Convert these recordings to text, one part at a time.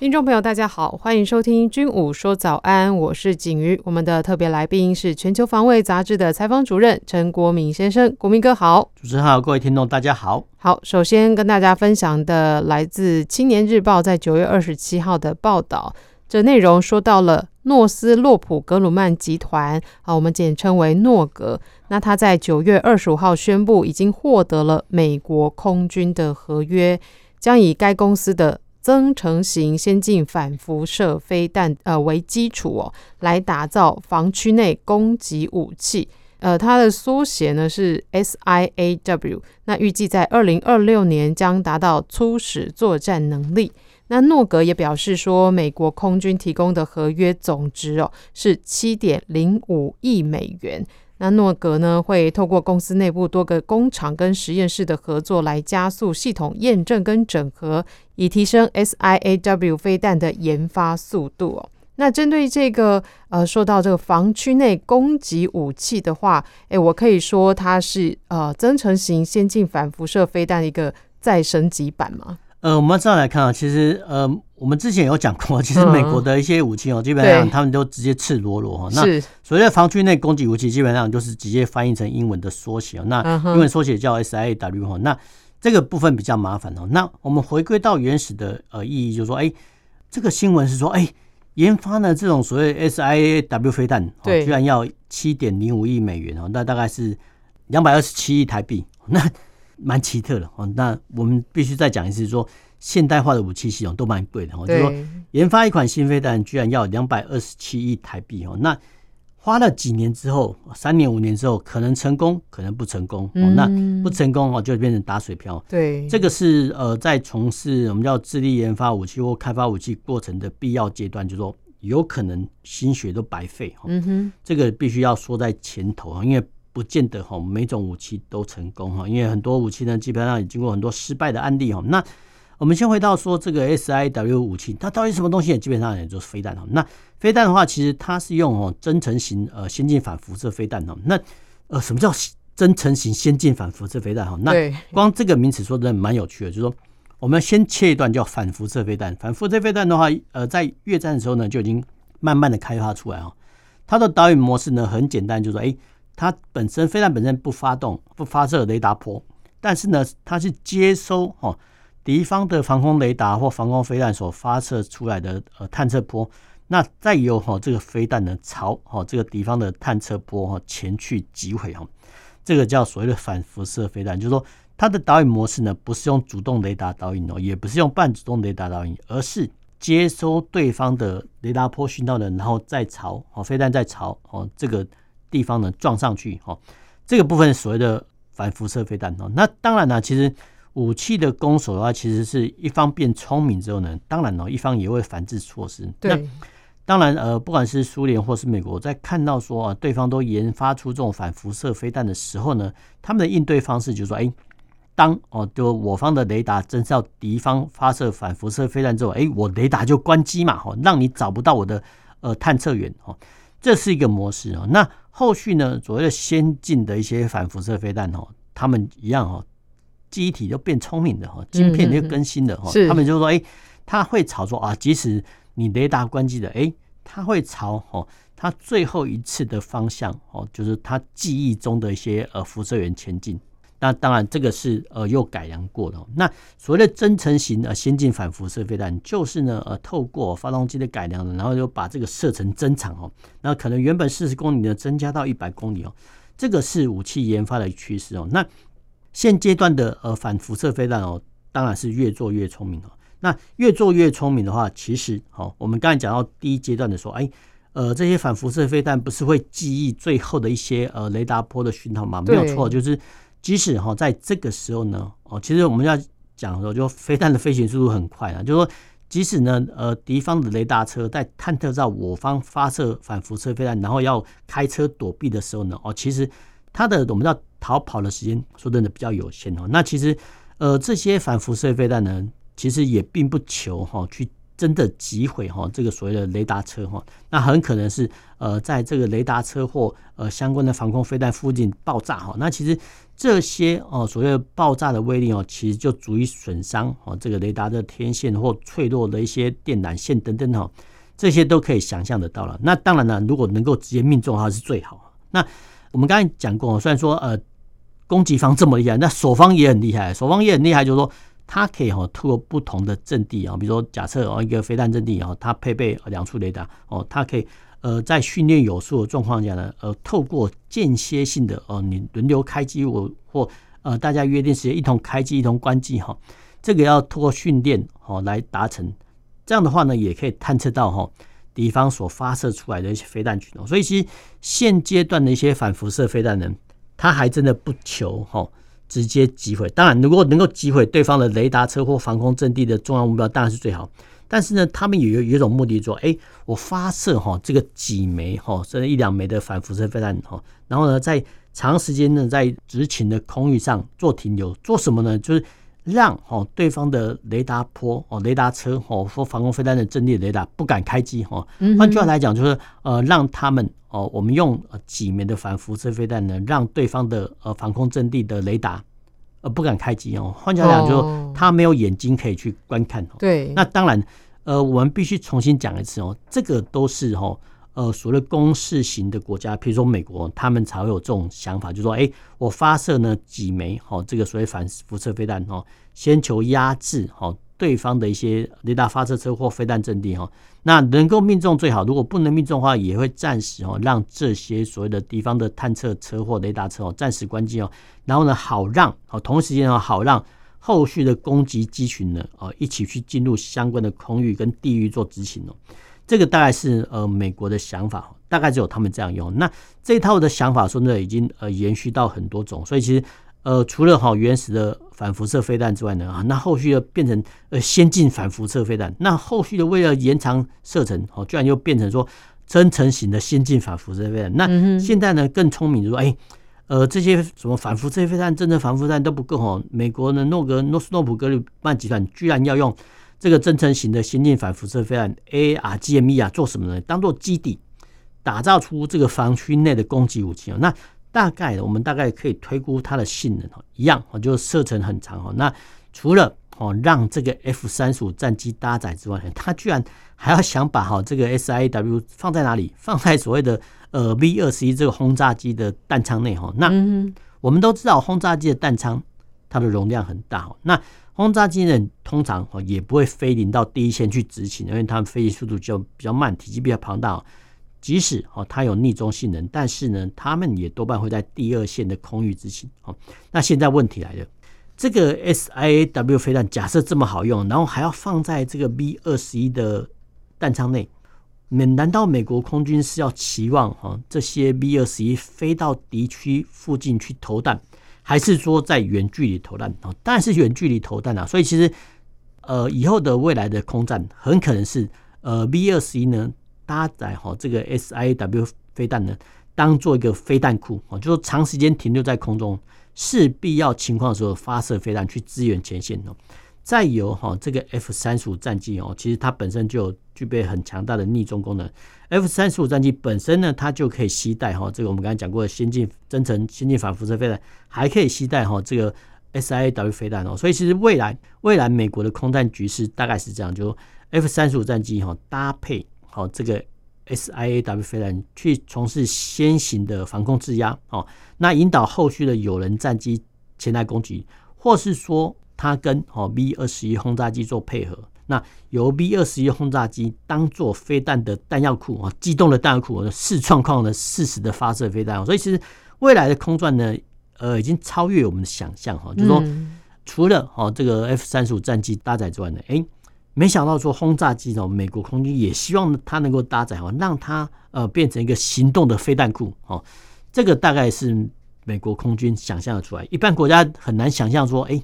听众朋友，大家好，欢迎收听《军武说早安》，我是景瑜。我们的特别来宾是《全球防卫杂志》的采访主任陈国民先生，国民哥好。主持人好，各位听众大家好。好，首先跟大家分享的来自《青年日报》在九月二十七号的报道，这内容说到了诺斯洛普格鲁曼集团，啊，我们简称为诺格。那他在九月二十五号宣布，已经获得了美国空军的合约，将以该公司的增程型先进反辐射飞弹呃为基础哦，来打造防区内攻击武器。呃，它的缩写呢是 SIAW。那预计在二零二六年将达到初始作战能力。那诺格也表示说，美国空军提供的合约总值哦是七点零五亿美元。那诺格呢，会透过公司内部多个工厂跟实验室的合作，来加速系统验证跟整合，以提升 SIAW 飞弹的研发速度哦。那针对这个呃，说到这个防区内攻击武器的话，诶，我可以说它是呃增程型先进反辐射飞弹的一个再升级版吗？呃，我们这样来看啊，其实呃，我们之前有讲过，其实美国的一些武器哦，基本上他们都直接赤裸裸哈。那所谓的防区内攻击武器，基本上就是直接翻译成英文的缩写哦。那英文缩写叫 SIAW 哈。那这个部分比较麻烦哦。那我们回归到原始的呃意义，就是说，哎，这个新闻是说，哎，研发呢这种所谓 SIAW 飞弹，居然要七点零五亿美元哦，那大概是两百二十七亿台币。那蛮奇特的哦，那我们必须再讲一次，说现代化的武器系统都蛮贵的哦，就是说研发一款新飞弹居然要两百二十七亿台币哦，那花了几年之后，三年五年之后，可能成功，可能不成功哦，那不成功哦，就变成打水漂。对，这个是呃，在从事我们叫智力研发武器或开发武器过程的必要阶段，就是说有可能心血都白费。嗯哼，这个必须要说在前头啊，因为。不见得哈，每种武器都成功哈，因为很多武器呢，基本上也经过很多失败的案例哈。那我们先回到说这个 SIAW 武器，它到底什么东西？基本上也就是飞弹哈。那飞弹的话，其实它是用哦增程型呃先进反辐射飞弹哈。那呃什么叫增程型先进反辐射飞弹哈？那光这个名词说的蛮有趣的，就是说我们先切一段叫反辐射飞弹。反辐射飞弹的话，呃，在越战的时候呢，就已经慢慢的开发出来哈。它的导引模式呢很简单，就是说哎。它本身飞弹本身不发动不发射雷达波，但是呢，它是接收哦敌方的防空雷达或防空飞弹所发射出来的呃探测波，那再由哈这个飞弹呢朝哈这个敌方的探测波哈前去击毁哈，这个叫所谓的反辐射飞弹，就是说它的导引模式呢不是用主动雷达导引哦，也不是用半主动雷达导引，而是接收对方的雷达波讯号的，然后再朝哦飞弹再朝哦这个。地方呢撞上去哦，这个部分所谓的反辐射飞弹哦，那当然呢，其实武器的攻守的话，其实是一方变聪明之后呢，当然哦，一方也会反制措施。对，那当然呃，不管是苏联或是美国，在看到说啊，对方都研发出这种反辐射飞弹的时候呢，他们的应对方式就是说，哎，当哦，就我方的雷达侦测到敌方发射反辐射飞弹之后，哎，我雷达就关机嘛，哈，让你找不到我的呃探测员哦，这是一个模式哦，那。后续呢，所谓的先进的一些反辐射飞弹哦，他们一样哦，机体就变聪明的哈，晶片就更新的哈，他们就说，哎，他会朝说啊，即使你雷达关机的，哎，他会朝哦，他最后一次的方向哦，就是他记忆中的一些呃辐射源前进。那当然，这个是呃又改良过的。那所谓的增程型呃先进反辐射飞弹，就是呢呃透过发动机的改良，然后就把这个射程增长哦。那可能原本四十公里呢，增加到一百公里哦。这个是武器研发的趋势哦。那现阶段的呃反辐射飞弹哦，当然是越做越聪明哦。那越做越聪明的话，其实哦，我们刚才讲到第一阶段的时候，哎呃这些反辐射飞弹不是会记忆最后的一些呃雷达波的讯号吗？没有错，就是。即使哈在这个时候呢，哦，其实我们要讲的时候，就飞弹的飞行速度很快啊，就是说，即使呢，呃，敌方的雷达车在探测到我方发射反辐射飞弹，然后要开车躲避的时候呢，哦，其实它的我们要逃跑的时间说真的比较有限哦。那其实，呃，这些反辐射飞弹呢，其实也并不求哈去。真的击毁哈这个所谓的雷达车哈，那很可能是呃在这个雷达车或呃相关的防空飞弹附近爆炸哈。那其实这些哦所谓爆炸的威力哦，其实就足以损伤哦这个雷达的天线或脆弱的一些电缆线等等哈，这些都可以想象得到了。那当然了，如果能够直接命中的话是最好。那我们刚才讲过，虽然说呃攻击方这么厉害，那守方也很厉害，守方也很厉害，就是说。它可以哈，透过不同的阵地啊，比如说假设哦一个飞弹阵地啊，它配备两处雷达哦，它可以呃在训练有素的状况下呢，呃透过间歇性的哦你轮流开机或或呃大家约定时间一同开机一同关机哈，这个要透过训练哦来达成，这样的话呢也可以探测到哈敌方所发射出来的一些飞弹群哦，所以其实现阶段的一些反辐射飞弹呢，它还真的不求哈。直接击毁，当然如果能够击毁对方的雷达车或防空阵地的重要目标，当然是最好。但是呢，他们也有有一种目的，说，哎，我发射哈这个几枚哈，甚至一两枚的反辐射飞弹哈，然后呢，在长时间呢在执勤的空域上做停留，做什么呢？就是让哈对方的雷达波哦，雷达车哦或防空飞弹的阵地雷达不敢开机哈。换句话来讲，就是呃让他们。哦，我们用几枚的反辐射飞弹呢，让对方的呃防空阵地的雷达呃不敢开机哦。换句话讲，就他没有眼睛可以去观看。对，那当然，呃，我们必须重新讲一次哦，这个都是哈呃所谓攻势型的国家，比如说美国，他们才会有这种想法，就是说，哎，我发射呢几枚哈这个所谓反辐射飞弹哦，先求压制哈。对方的一些雷达发射车或飞弹阵地哈，那能够命中最好。如果不能命中的话，也会暂时哦让这些所谓的敌方的探测车或雷达车哦暂时关机哦，然后呢好让哦同时间哦好让后续的攻击机群呢哦一起去进入相关的空域跟地域做执行哦。这个大概是呃美国的想法，大概只有他们这样用。那这一套的想法说呢已经呃延续到很多种，所以其实。呃，除了哈原始的反辐射飞弹之外呢，啊，那后续又变成呃先进反辐射飞弹，那后续的为了延长射程，哦，居然又变成说增程型的先进反辐射飞弹。那现在呢更聪明，说哎，呃，这些什么反辐射飞弹、增程反辐射弹都不够哦，美国的诺格诺斯诺普格鲁曼集团居然要用这个增程型的先进反辐射飞弹 ARGME 啊，做什么呢？当做基底，打造出这个防区内的攻击武器哦，那。大概我们大概可以推估它的性能哦，一样哦，就射程很长哦。那除了哦让这个 F 三十五战机搭载之外，它居然还要想把哈这个 S I A W 放在哪里？放在所谓的呃 V 二十一这个轰炸机的弹舱内哈。那我们都知道轰炸机的弹舱它的容量很大哦。那轰炸机呢通常哦也不会飞临到第一线去执勤，因为它们飞行速度就比较慢，体积比较庞大。即使哦，它有逆中性能，但是呢，他们也多半会在第二线的空域执行。哦，那现在问题来了，这个 SIAW 飞弹假设这么好用，然后还要放在这个 B 二十一的弹舱内，难难道美国空军是要期望哈这些 B 二十一飞到敌区附近去投弹，还是说在远距离投弹？哦，当然是远距离投弹啊。所以其实呃，以后的未来的空战很可能是呃 B 二十一呢。搭载哈这个 SIAW 飞弹呢，当做一个飞弹库哦，就是长时间停留在空中，是必要情况的时候发射飞弹去支援前线哦。再有哈这个 F 三十五战机哦，其实它本身就具备很强大的逆中功能。F 三十五战机本身呢，它就可以携带哈这个我们刚才讲过的先进增程先进反辐射飞弹，还可以携带哈这个 SIAW 飞弹哦。所以其实未来未来美国的空战局势大概是这样，就 F 三十五战机哈搭配。好，这个 SIAW 飞弹去从事先行的防空制压，哦，那引导后续的有人战机前来攻击，或是说它跟哦 B 二十一轰炸机做配合，那由 B 二十一轰炸机当做飞弹的弹药库啊，机动的弹药库，视状况的适时的发射飞弹，所以其实未来的空战呢，呃，已经超越我们的想象哈，就是说除了哦这个 F 三十五战机搭载之外呢，诶。没想到说轰炸机哦，美国空军也希望它能够搭载哦，让它呃变成一个行动的飞弹库哦。这个大概是美国空军想象的出来，一般国家很难想象说，哎，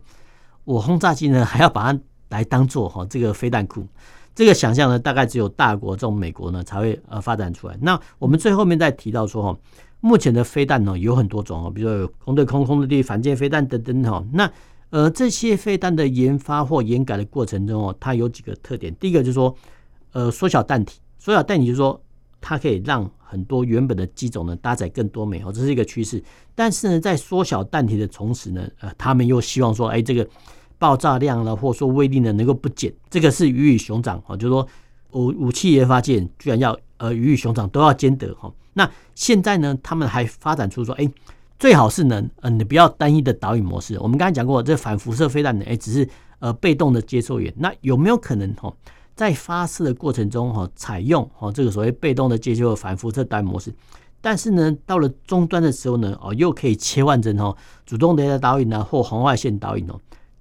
我轰炸机呢还要把它来当做哈这个飞弹库。这个想象呢，大概只有大国这种美国呢才会呃发展出来。那我们最后面再提到说哈，目前的飞弹呢有很多种哦，比如说有空对空、空对地、反舰飞弹等等哈。那呃这些飞弹的研发或研改的过程中哦，它有几个特点。第一个就是说，呃缩小弹体，缩小弹体就是说它可以让很多原本的机种呢搭载更多枚哦，这是一个趋势。但是呢，在缩小弹体的同时呢，呃他们又希望说，哎这个。爆炸量呢，或者说威力呢，能够不减，这个是鱼与熊掌哦，就是说武武器研发界居然要呃鱼与熊掌都要兼得哈。那现在呢，他们还发展出说，哎，最好是能呃你不要单一的导引模式。我们刚才讲过，这反辐射飞弹呢，哎，只是呃被动的接收源。那有没有可能哈，在发射的过程中哈，采用哈这个所谓被动的接收反辐射导引模式？但是呢，到了终端的时候呢，哦，又可以切换成哈主动雷达导引啊，或红外线导引哦。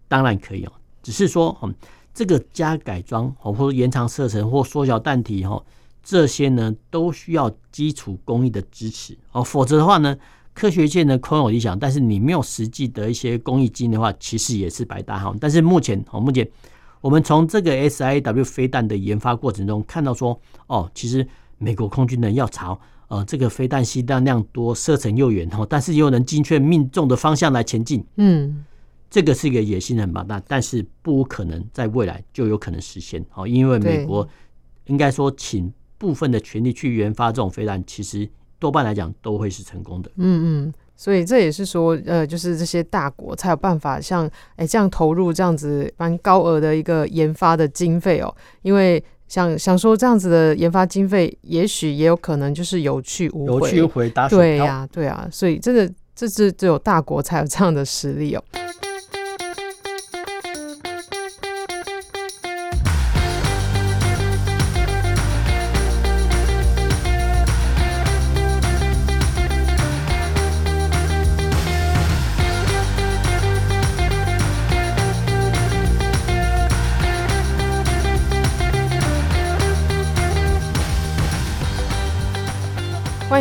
当然可以哦，只是说，嗯，这个加改装哦，或延长射程或缩小弹体哈，这些呢都需要基础工艺的支持哦，否则的话呢，科学界呢空有理想，但是你没有实际的一些工艺经验的话，其实也是白搭哈。但是目前哦，目前我们从这个 SIAW 飞弹的研发过程中看到说，哦，其实美国空军呢要朝呃这个飞弹吸弹量多、射程又远哦，但是又能精确命中的方向来前进，嗯。这个是一个野心很庞大，但是不可能在未来就有可能实现。哦，因为美国应该说请部分的权力去研发这种飞弹，其实多半来讲都会是成功的。嗯嗯，所以这也是说，呃，就是这些大国才有办法像哎这样投入这样子蛮高额的一个研发的经费哦。因为想想说这样子的研发经费，也许也有可能就是有去无回，有去无回打水对呀、啊，对啊，所以这个这是只有大国才有这样的实力哦。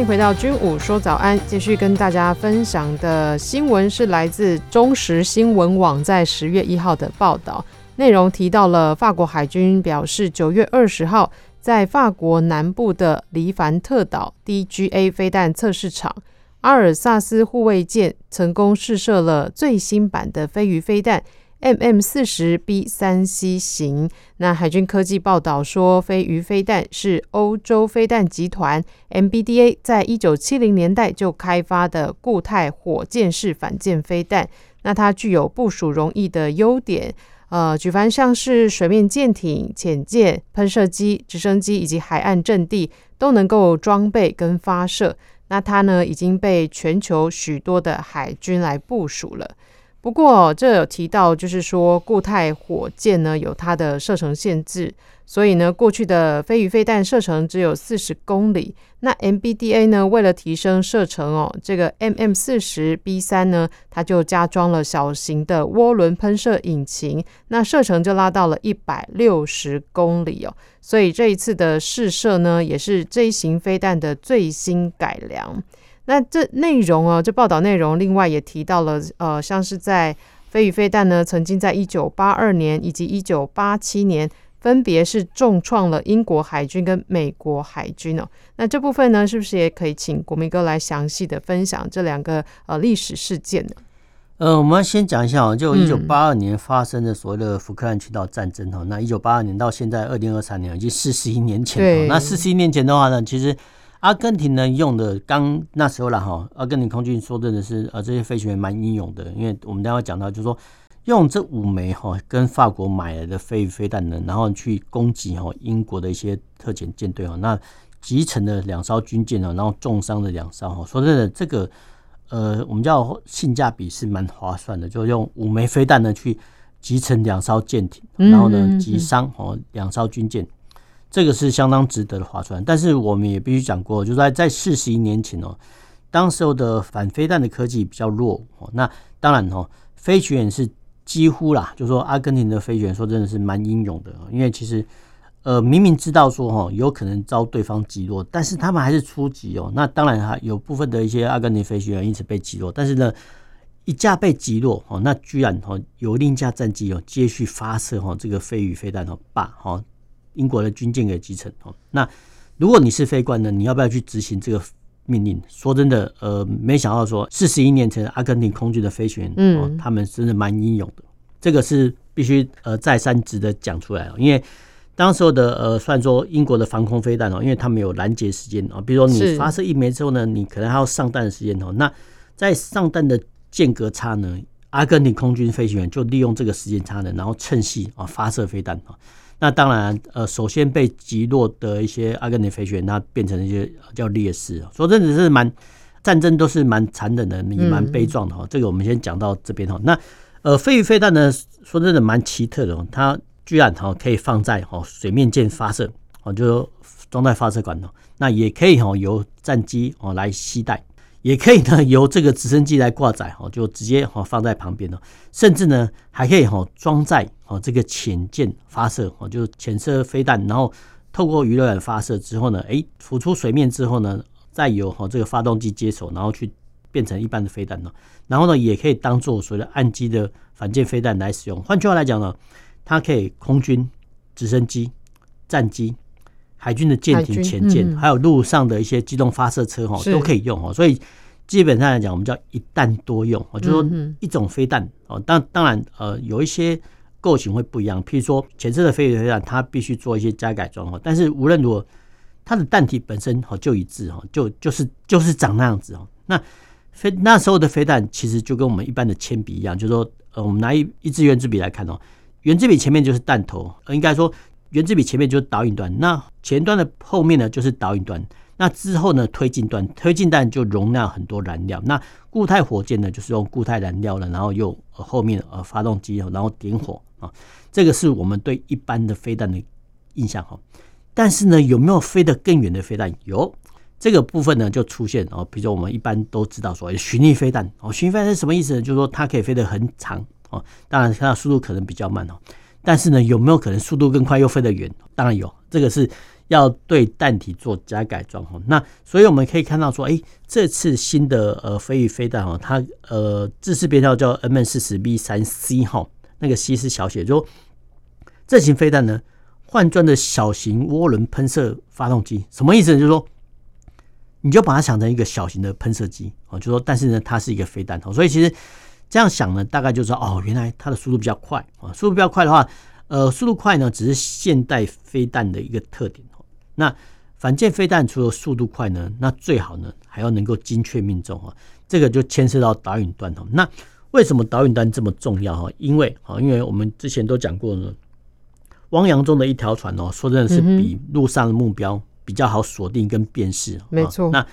回到军武说早安，继续跟大家分享的新闻是来自中时新闻网在十月一号的报道，内容提到了法国海军表示，九月二十号在法国南部的黎凡特岛 DGA 飞弹测试场，阿尔萨斯护卫舰成功试射了最新版的飞鱼飞弹。MM 四十 B 三 C 型。那海军科技报道说，飞鱼飞弹是欧洲飞弹集团 MBDA 在一九七零年代就开发的固态火箭式反舰飞弹。那它具有部署容易的优点，呃，举凡像是水面舰艇、潜舰、喷射机、直升机以及海岸阵地都能够装备跟发射。那它呢，已经被全球许多的海军来部署了。不过，这有提到，就是说固态火箭呢有它的射程限制，所以呢，过去的飞鱼飞弹射程只有四十公里。那 MBDA 呢，为了提升射程哦，这个 MM 四十 B 三呢，它就加装了小型的涡轮喷射引擎，那射程就拉到了一百六十公里哦。所以这一次的试射呢，也是这一型飞弹的最新改良。那这内容哦，这报道内容，另外也提到了，呃，像是在飞鱼飞弹呢，曾经在一九八二年以及一九八七年，分别是重创了英国海军跟美国海军哦。那这部分呢，是不是也可以请国民哥来详细的分享这两个呃历史事件呢？呃，我们先讲一下哦，就一九八二年发生的所谓的福克兰群岛战争哈、嗯。那一九八二年到现在二零二三年，已经四十一年前了。那四十一年前的话呢，其实。阿根廷呢用的刚那时候了哈，阿根廷空军说真的是呃这些飞行员蛮英勇的，因为我们待会讲到就是说用这五枚哈跟法国买来的飞鱼飞弹呢，然后去攻击哈英国的一些特遣舰队哈，那击沉了两艘军舰哦，然后重伤了两艘哈。说真的，这个呃我们叫性价比是蛮划算的，就用五枚飞弹呢去击沉两艘舰艇，然后呢击伤哦两艘军舰。这个是相当值得的划算，但是我们也必须讲过，就在在四十一年前哦，当时候的反飞弹的科技比较弱哦。那当然哦，飞行员是几乎啦，就说阿根廷的飞行员说真的是蛮英勇的，因为其实呃明明知道说哈有可能遭对方击落，但是他们还是出击哦。那当然哈，有部分的一些阿根廷飞行员因此被击落，但是呢，一架被击落哦，那居然哦有另一架战机哦接续发射哈这个飞鱼飞弹哦，把哈英国的军舰给击沉哦。那如果你是飞官呢，你要不要去执行这个命令？说真的，呃，没想到说四十一年前阿根廷空军的飞行员，嗯，他们真的蛮英勇的。这个是必须呃再三值得讲出来哦，因为当时候的呃，算说英国的防空飞弹哦，因为他们有拦截时间哦，比如说你发射一枚之后呢，你可能还要上弹的时间哦，那在上弹的间隔差呢，阿根廷空军飞行员就利用这个时间差呢，然后趁隙啊发射飞弹啊。那当然，呃，首先被击落的一些阿根廷飞行员，那变成一些叫烈士。说真的是蛮战争都是蛮残忍的，也蛮悲壮的哈。这个我们先讲到这边哈。那呃，飞鱼飞弹呢，说真的蛮奇特的，它居然哈可以放在哈水面舰发射哦，就装在发射管哦，那也可以哈由战机哦来携带。也可以呢，由这个直升机来挂载哦，就直接哈放在旁边哦，甚至呢还可以哈装载哦这个潜舰发射哦，就是潜射飞弹，然后透过鱼雷板发射之后呢，哎浮出水面之后呢，再由哈这个发动机接手，然后去变成一般的飞弹呢，然后呢也可以当做所谓的岸基的反舰飞弹来使用。换句话来讲呢，它可以空军、直升机、战机。海军的舰艇、潜舰，还有陆上的一些机动发射车哈，都可以用哦。所以基本上来讲，我们叫一弹多用，就是说一种飞弹哦。当当然呃，有一些构型会不一样，譬如说前射的飞鱼飞弹，它必须做一些加改装哦。但是无论如何，它的弹体本身哦就一致哈，就就是就是长那样子哦。那飞那时候的飞弹其实就跟我们一般的铅笔一样，就是说呃，我们拿一一支圆珠笔来看哦，圆珠笔前面就是弹头，应该说。原子笔前面就是导引端，那前端的后面呢就是导引端，那之后呢推进端，推进弹就容纳很多燃料。那固态火箭呢就是用固态燃料了，然后又后面呃发动机，然后点火啊，这个是我们对一般的飞弹的印象哈。但是呢，有没有飞得更远的飞弹？有这个部分呢就出现哦，比如说我们一般都知道所谓巡弋飞弹哦，巡弋飞弹是什么意思呢？就是说它可以飞得很长哦，当然它的速度可能比较慢哦。但是呢，有没有可能速度更快又飞得远？当然有，这个是要对弹体做加改装哈。那所以我们可以看到说，哎，这次新的呃飞鱼飞弹哈，它呃制式编号叫 M 四十 B 三 C 哈，那个 C 是小写，就说这型飞弹呢换装的小型涡轮喷射发动机，什么意思呢？就是说你就把它想成一个小型的喷射机哦，就说但是呢它是一个飞弹哦，所以其实。这样想呢，大概就知道哦，原来它的速度比较快啊。速度比较快的话，呃，速度快呢，只是现代飞弹的一个特点。那反舰飞弹除了速度快呢，那最好呢还要能够精确命中啊。这个就牵涉到导引端哦。那为什么导引端这么重要哈？因为啊，因为我们之前都讲过呢，汪洋中的一条船哦，说真的是比陆上的目标比较好锁定跟辨识。没错。那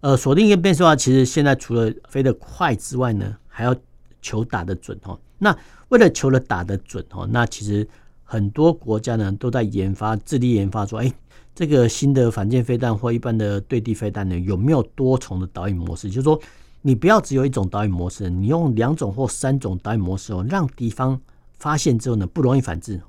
呃，锁定跟辨识的话，其实现在除了飞得快之外呢，还要球打得准哦，那为了球的打得准哦，那其实很多国家呢都在研发，致力研发说，哎，这个新的反舰飞弹或一般的对地飞弹呢，有没有多重的导引模式？就是说，你不要只有一种导引模式，你用两种或三种导引模式哦，让敌方发现之后呢，不容易反制。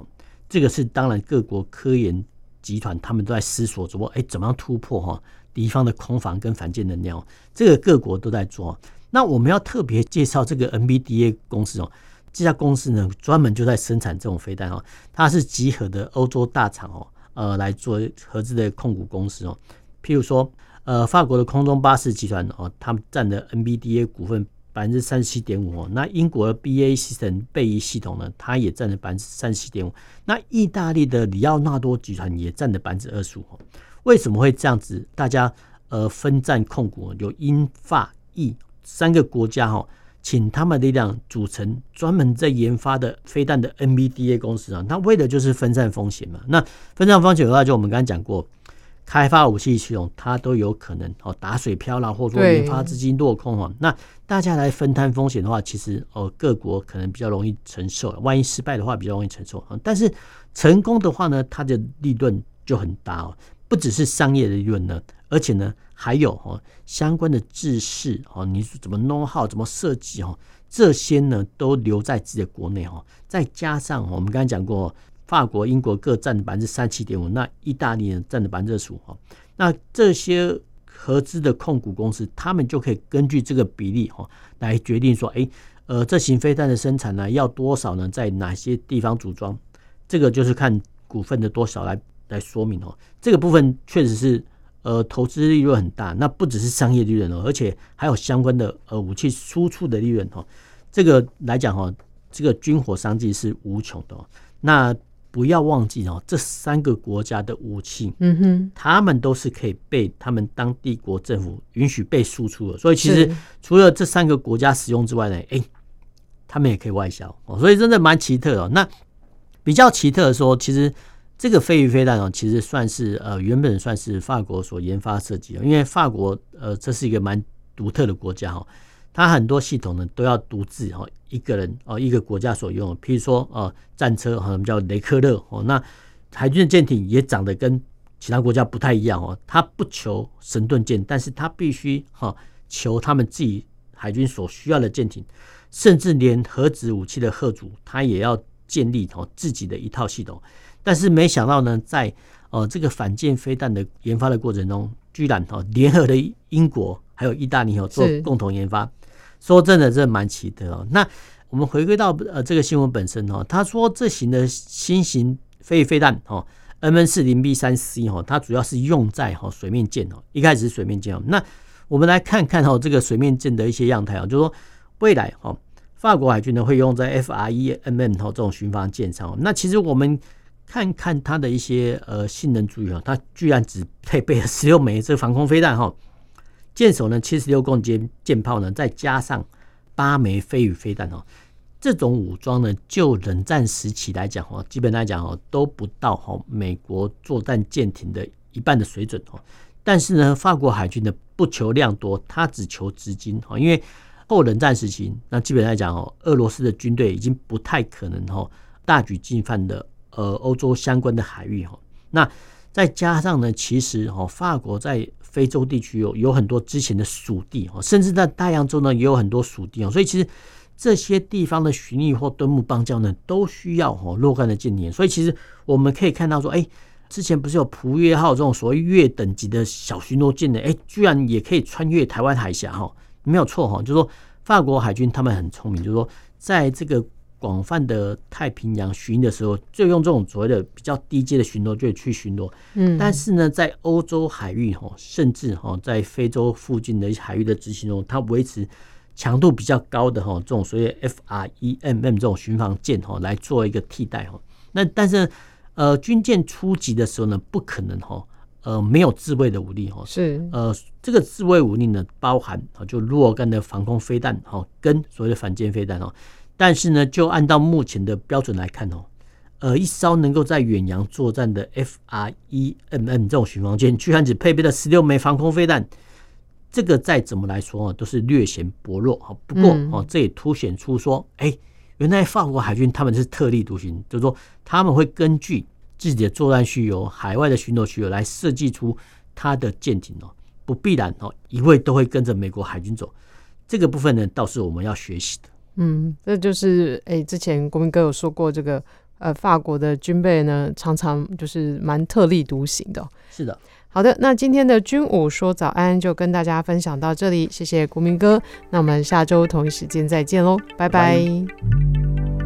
这个是当然，各国科研集团他们都在思索说，哎，怎么样突破哈敌方的空防跟反舰能力？这个各国都在做。那我们要特别介绍这个 N B D A 公司哦，这家公司呢专门就在生产这种飞弹哦，它是集合的欧洲大厂哦，呃来做合资的控股公司哦。譬如说，呃，法国的空中巴士集团哦，他们占的 N B D A 股份百分之三十七点五哦。那英国的 BAE Systems 贝仪系统呢，它也占了百分之三十七点五。那意大利的里奥纳多集团也占了百分之二十五。为什么会这样子？大家呃分占控股，有英法意。三个国家哈，请他们力量组成专门在研发的飞弹的 MBDA 公司啊，那为的就是分散风险嘛。那分散风险的话，就我们刚刚讲过，开发武器系统它都有可能哦打水漂啦，或者说研发资金落空啊。那大家来分摊风险的话，其实哦各国可能比较容易承受，万一失败的话比较容易承受啊。但是成功的话呢，它的利润就很大哦，不只是商业的利润呢。而且呢，还有哦相关的知识哦，你是怎么 know how 怎么设计哦，这些呢都留在自己的国内哦。再加上我们刚才讲过，法国、英国各占百分之三七点五，那意大利呢占了百分之二十五。那这些合资的控股公司，他们就可以根据这个比例哈来决定说，哎，呃，这型飞弹的生产呢，要多少呢？在哪些地方组装？这个就是看股份的多少来来说明哦。这个部分确实是呃，投资利润很大，那不只是商业利润哦，而且还有相关的呃武器输出的利润哦。这个来讲哦，这个军火商机是无穷的。那不要忘记哦，这三个国家的武器，嗯哼，他们都是可以被他们当地国政府允许被输出的。所以其实除了这三个国家使用之外呢，哎。他们也可以外销哦，所以真的蛮奇特的。那比较奇特的说，其实这个飞鱼飞弹哦，其实算是呃原本算是法国所研发设计的，因为法国呃这是一个蛮独特的国家哈，它很多系统呢都要独自哈一个人哦一个国家所用，譬如说呃战车哈叫雷克勒哦，那海军的舰艇也长得跟其他国家不太一样哦，它不求神盾舰，但是它必须哈求他们自己海军所需要的舰艇。甚至连核子武器的吓阻，它也要建立哦自己的一套系统。但是没想到呢，在呃这个反舰飞弹的研发的过程中，居然哦联合了英国还有意大利哦做共同研发。说真的，这蛮奇特哦。那我们回归到呃这个新闻本身哦，他说这型的新型飞飞弹哦，M N 四零 B 三 C 哦，它主要是用在哈水面舰哦，一开始是水面舰哦。那我们来看看哈这个水面舰的一些样态啊，就是说。未来哈，法国海军呢会用在 FREMM 哈这种巡防舰上。那其实我们看看它的一些呃性能注意啊，它居然只配备了 十六枚这个防空飞弹哈，舰首呢七十六公斤舰炮呢，再加上八枚飞鱼飞弹哦，这种武装呢就冷战时期来讲哦，基本来讲哦都不到哈美国作战舰艇的一半的水准哦。但是呢，法国海军呢不求量多，它只求资金哈，因为。后冷战时期，那基本来讲哦，俄罗斯的军队已经不太可能哈大举进犯的呃欧洲相关的海域哈。那再加上呢，其实哈法国在非洲地区有有很多之前的属地哈，甚至在大洋洲呢也有很多属地哦。所以其实这些地方的巡弋或敦睦邦交呢，都需要哈若干的舰艇。所以其实我们可以看到说，哎，之前不是有普约号这种所谓越等级的小巡逻舰的，哎，居然也可以穿越台湾海峡哈。没有错哈，就是说法国海军他们很聪明，就是说在这个广泛的太平洋巡的时候，就用这种所谓的比较低阶的巡逻队去巡逻。嗯，但是呢，在欧洲海域哈，甚至哈在非洲附近的一些海域的执行中，它维持强度比较高的哈这种所谓 FREMM 这种巡防舰哈来做一个替代哈。那但是呃军舰出击的时候呢，不可能哈。呃，没有自卫的武力哈，是呃，这个自卫武力呢，包含啊，就若干的防空飞弹哈，跟所谓的反舰飞弹哦。但是呢，就按照目前的标准来看哦，呃，一艘能够在远洋作战的 FREMM 这种巡防舰，居然只配备了十六枚防空飞弹，这个再怎么来说啊，都是略显薄弱哈。不过哦，这也凸显出说，哎，原来法国海军他们是特立独行，就是说他们会根据。自己的作战需求、海外的巡逻需求来设计出它的舰艇哦，不必然哦，一味都会跟着美国海军走。这个部分呢，倒是我们要学习的。嗯，这就是诶、欸，之前国民哥有说过，这个呃，法国的军备呢，常常就是蛮特立独行的。是的，好的，那今天的军武说早安就跟大家分享到这里，谢谢国民哥。那我们下周同一时间再见喽，拜拜。拜拜。